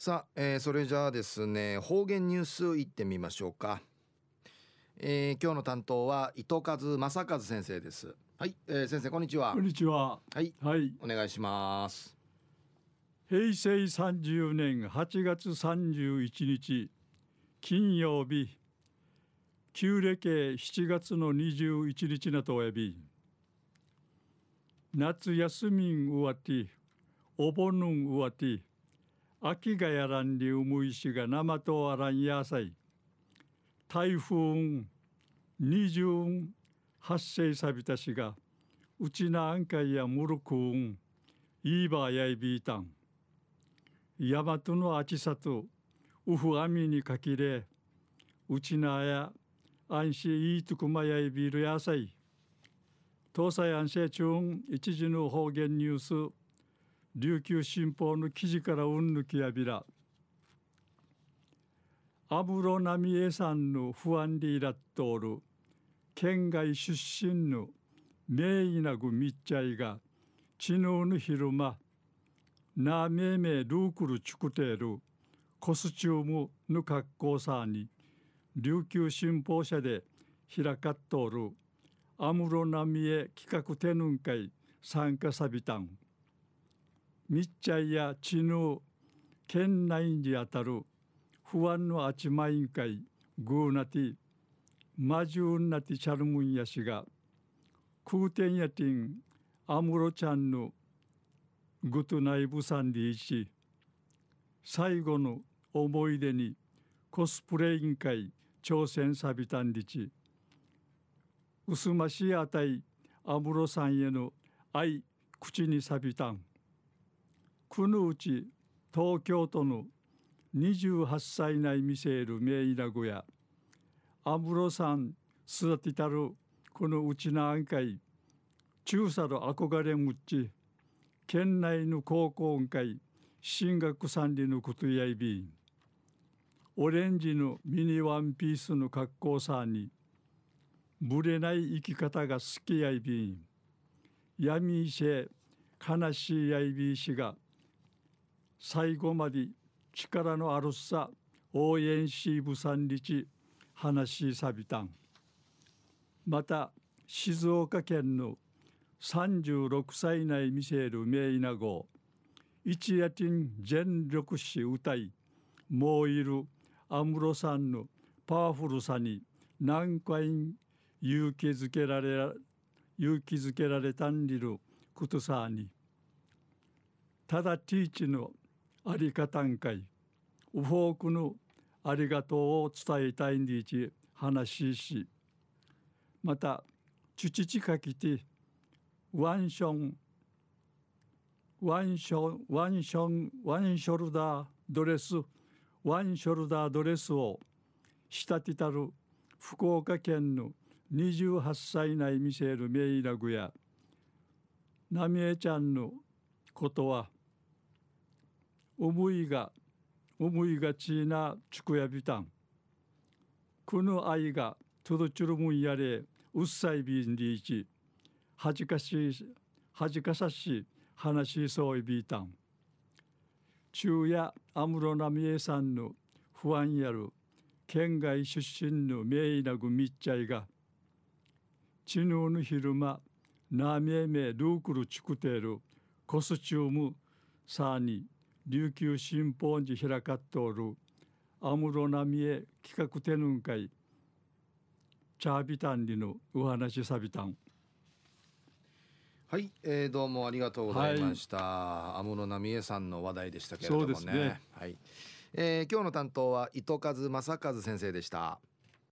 さあ、えー、それじゃあですね方言ニュースいってみましょうか、えー、今日の担当は伊藤和正和先生です。はい、えー、先生こんにちは。こんにちは。はい、はい、お願いします。平成30年8月31日金曜日旧暦7月の21日なとおやび夏休みんうわてお盆んうわて秋がやらんりうむいしが生とあらんやさい台風二十発生さびたしがうちなあんかいやむるくんいいばやいびいたん。やまとのあちさとうふあみにかきれうちなあや安心いいとくまやいびるやさい東西安政中一時の方言ニュース。琉球新報の記事からうんぬきやびら。アブロナミエさんの不安でいらっとおる。県外出身の名医なぐみっちゃいが知能の昼間。なめめルークルチュクテール。コスチュームの格好さに。琉球新報社で開かっとる。アムロナミエ企画展覧会参加さびたん。みっちゃいやちぬ県内にあたる不安のあちまいんかいぐうなてまじゅうなてチャルムンやしが空天やてんアムロちゃんのぐとないぶさんでいち最後の思い出にコスプレ委員会挑戦さびたんりちうすましあたいアムロさんへの愛口にさびたん。くぬうち東京都の28歳内見せる名医なごや安室さん育てたるこのうちなあんかい中さる憧れむっち県内の高校会進学三里のことやいびん。オレンジのミニワンピースの格好さにぶれない生き方が好きやいびん。闇いせ悲しいやいびいしが最後まで力のあるさ応援しぶさんりち話しさびたん。また静岡県の36歳内見せる名医なご一夜ティン全力し歌いもういる安室さんのパワフルさに何回勇気づけられ勇気づけられたんりることさに。ただティーチのあり方んかい。ウフォークのありがとうを伝えたいんでいち話しまたチュチチかきてワンションワンションワンションワンショルダードレスワンショルダードレスを仕立てたる福岡県の28歳内見せるメイラグやナミエちゃんのことは思いが思いがちなちくやびたんこの愛がとどちるもんやれうっさいびんりいちはじかしはじかさし話しそういびいたん昼夜安室奈美恵さんの不安やる県外出身の名医なぐみっちゃいが知能の昼間なめめルークルチクテルコスチュームさに琉球新報に開かっとおる安室奈美恵企画展覧会チャービタンリのお話さびたんはい、えー、どうもありがとうございました。安室、はい、奈美恵さんの話題でしたけれどもね、ね、はい、えー、今日の担当は糸数正和先生でした